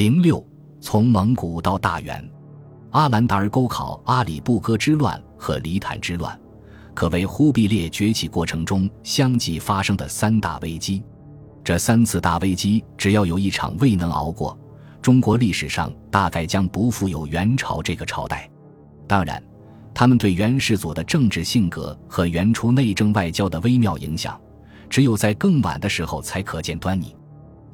零六，从蒙古到大元，阿兰达尔沟考阿里不哥之乱和黎坦之乱，可谓忽必烈崛起过程中相继发生的三大危机。这三次大危机，只要有一场未能熬过，中国历史上大概将不复有元朝这个朝代。当然，他们对元世祖的政治性格和元初内政外交的微妙影响，只有在更晚的时候才可见端倪。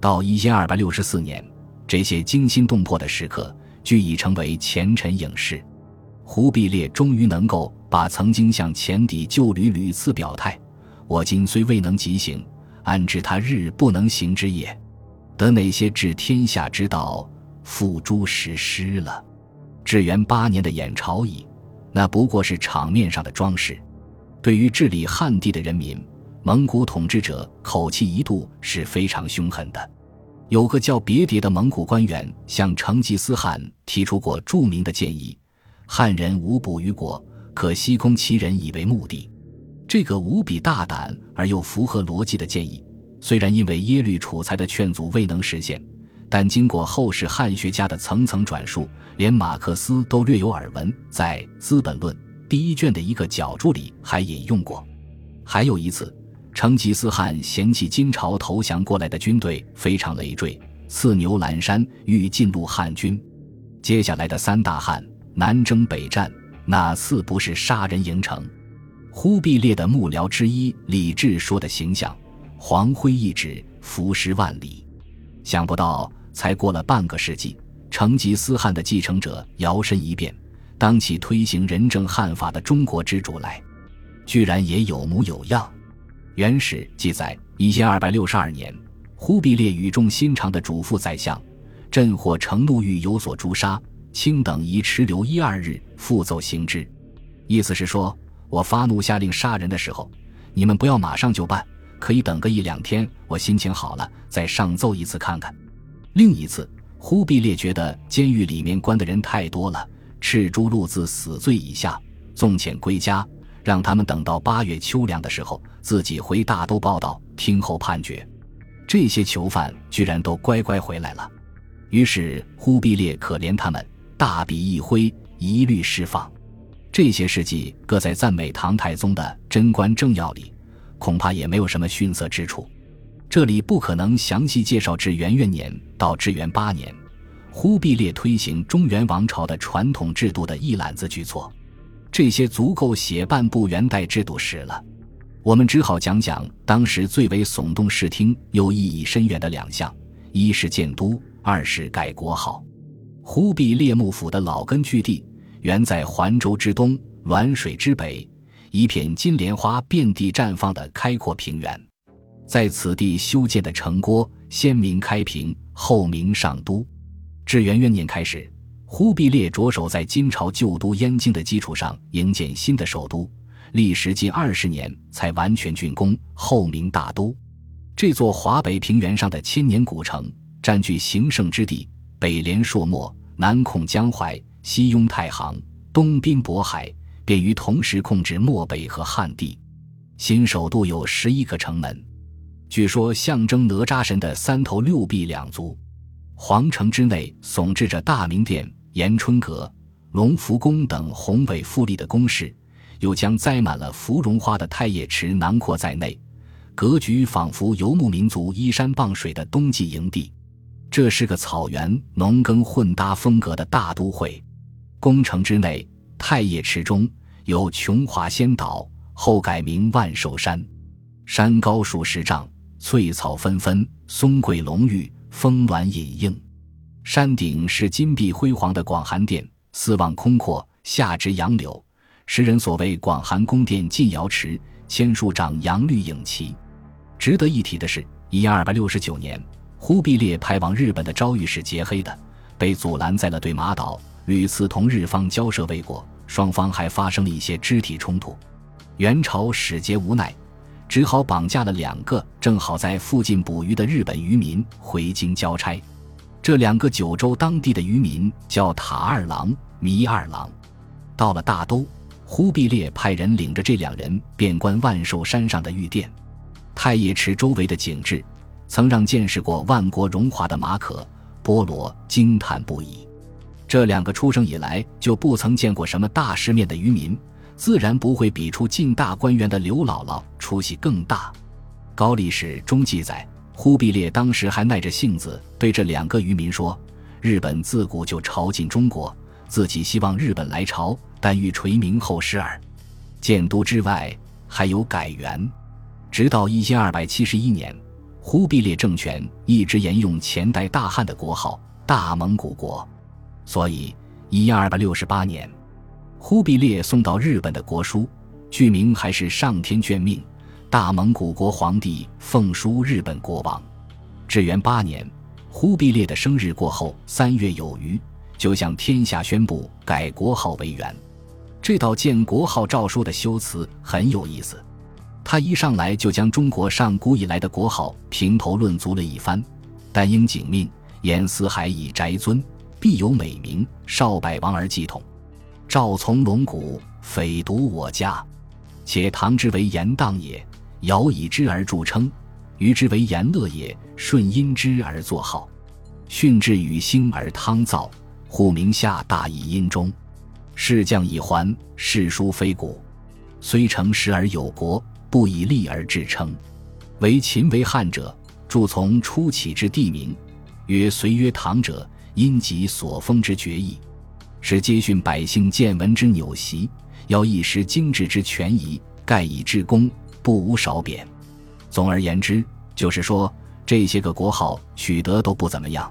到一千二百六十四年。这些惊心动魄的时刻，俱已成为前尘影视。忽必烈终于能够把曾经向前敌旧旅屡次表态“我今虽未能即行，安知他日不能行之也”得那些治天下之道付诸实施了。至元八年的演朝仪，那不过是场面上的装饰。对于治理汉地的人民，蒙古统治者口气一度是非常凶狠的。有个叫别迭的蒙古官员向成吉思汗提出过著名的建议：“汉人无补于国，可西空其人以为目的。”这个无比大胆而又符合逻辑的建议，虽然因为耶律楚材的劝阻未能实现，但经过后世汉学家的层层转述，连马克思都略有耳闻，在《资本论》第一卷的一个角注里还引用过。还有一次。成吉思汗嫌弃金朝投降过来的军队非常累赘，刺牛栏山，欲进入汉军。接下来的三大汉南征北战，哪次不是杀人营城？忽必烈的幕僚之一李治说的形象：“黄辉一指，浮尸万里。”想不到，才过了半个世纪，成吉思汗的继承者摇身一变，当起推行仁政汉法的中国之主来，居然也有模有样。元史记载，一千二百六十二年，忽必烈语重心长地嘱咐宰相：“朕或承怒欲有所诛杀，卿等宜迟留一二日，复奏行之。”意思是说，我发怒下令杀人的时候，你们不要马上就办，可以等个一两天，我心情好了再上奏一次看看。另一次，忽必烈觉得监狱里面关的人太多了，斥诸路自死罪以下，纵遣归家。让他们等到八月秋凉的时候，自己回大都报道，听候判决。这些囚犯居然都乖乖回来了。于是忽必烈可怜他们，大笔一挥，一律释放。这些事迹搁在赞美唐太宗的《贞观政要》里，恐怕也没有什么逊色之处。这里不可能详细介绍至元元年到至元八年，忽必烈推行中原王朝的传统制度的一揽子举措。这些足够写半部元代制度史了，我们只好讲讲当时最为耸动视听又意义深远的两项：一是建都，二是改国号。忽必烈幕府的老根据地原在环州之东、滦水之北，一片金莲花遍地绽放的开阔平原，在此地修建的城郭，先名开平，后名上都。至元元年开始。忽必烈着手在金朝旧都燕京的基础上营建新的首都，历时近二十年才完全竣工，后名大都。这座华北平原上的千年古城，占据形胜之地，北连朔漠，南控江淮，西拥太行，东濒渤海，便于同时控制漠北和汉地。新首都有十一个城门，据说象征哪吒神的三头六臂两足。皇城之内耸峙着大明殿。延春阁、隆福宫等宏伟富丽的宫室，又将栽满了芙蓉花的太液池囊括在内，格局仿佛游牧民族依山傍水的冬季营地。这是个草原农耕混搭风格的大都会。宫城之内，太液池中有琼华仙岛，后改名万寿山，山高数十丈，翠草纷纷，松桂浓郁，峰峦隐映。山顶是金碧辉煌的广寒殿，四望空阔，下植杨柳，时人所谓广寒宫殿进瑶池，千树长杨绿影齐。值得一提的是，一二百六十九年，忽必烈派往日本的昭御史节黑的，被阻拦在了对马岛，屡次同日方交涉未果，双方还发生了一些肢体冲突。元朝使节无奈，只好绑架了两个正好在附近捕鱼的日本渔民回京交差。这两个九州当地的渔民叫塔二郎、弥二郎。到了大都，忽必烈派人领着这两人遍观万寿山上的御殿、太液池周围的景致，曾让见识过万国荣华的马可波罗惊叹不已。这两个出生以来就不曾见过什么大世面的渔民，自然不会比出进大观园的刘姥姥出息更大。高力史中记载，忽必烈当时还耐着性子对这两个渔民说：“日本自古就朝觐中国，自己希望日本来朝，但欲垂名后世耳。建都之外，还有改元。”直到一千二百七十一年，忽必烈政权一直沿用前代大汉的国号大蒙古国，所以一千二百六十八年，忽必烈送到日本的国书，剧名还是上天眷命。大蒙古国皇帝奉书日本国王，至元八年，忽必烈的生日过后三月有余，就向天下宣布改国号为元。这道建国号诏书的修辞很有意思，他一上来就将中国上古以来的国号评头论足了一番。但应景命，言四海以宅尊，必有美名，少百王而继统。赵从龙骨，匪独我家，且唐之为严荡也。尧以之而著称，禹之为言乐也；舜因之而作号，训至禹兴而汤造，户名下大以殷中。世将以还，世书非古。虽成时而有国，不以利而制称。为秦为汉者，著从初起之地名，曰隋曰唐者，因及所封之决议，是皆训百姓见闻之纽习，要一时精致之权宜，盖以致公。不无少贬，总而言之，就是说这些个国号取得都不怎么样。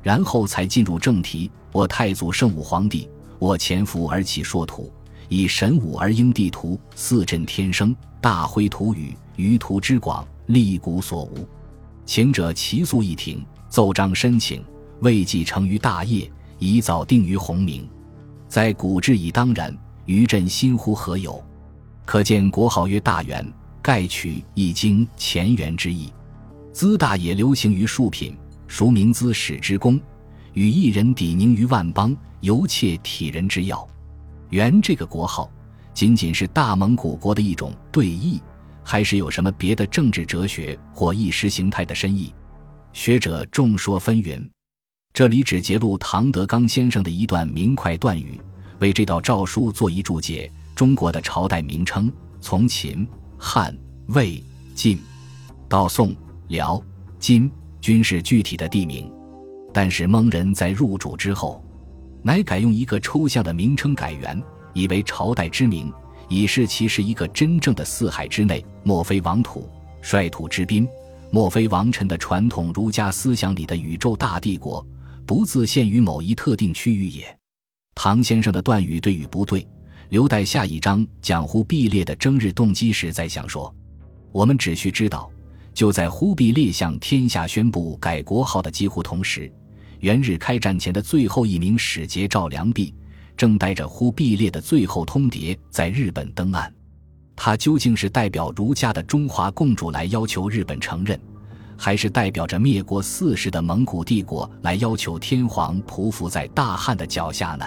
然后才进入正题。我太祖圣武皇帝，我潜伏而起硕土，以神武而应地图，四震天生，大挥土宇，于图之广，立古所无。请者齐肃一庭，奏章申请，未继成于大业，以早定于洪明。在古之以当然，余朕心乎何有？可见国号曰大元。盖取《易经》前元之意，资大也流行于庶品，孰名资史之功，与一人抵宁于万邦，犹切体人之要。元这个国号，仅仅是大蒙古国的一种对弈，还是有什么别的政治哲学或意识形态的深意？学者众说纷纭。这里只揭露唐德刚先生的一段明快断语，为这道诏书做一注解。中国的朝代名称，从秦。汉、魏、晋，到宋、辽、金，均是具体的地名。但是蒙人在入主之后，乃改用一个抽象的名称改元，以为朝代之名，以示其是一个真正的四海之内，莫非王土、率土之滨，莫非王臣的传统儒家思想里的宇宙大帝国，不自限于某一特定区域也。唐先生的断语对与不对？留待下一章讲忽必烈的征日动机时再详说。我们只需知道，就在忽必烈向天下宣布改国号的几乎同时，元日开战前的最后一名使节赵良弼，正带着忽必烈的最后通牒在日本登岸。他究竟是代表儒家的中华共主来要求日本承认，还是代表着灭国四世的蒙古帝国来要求天皇匍匐在大汉的脚下呢？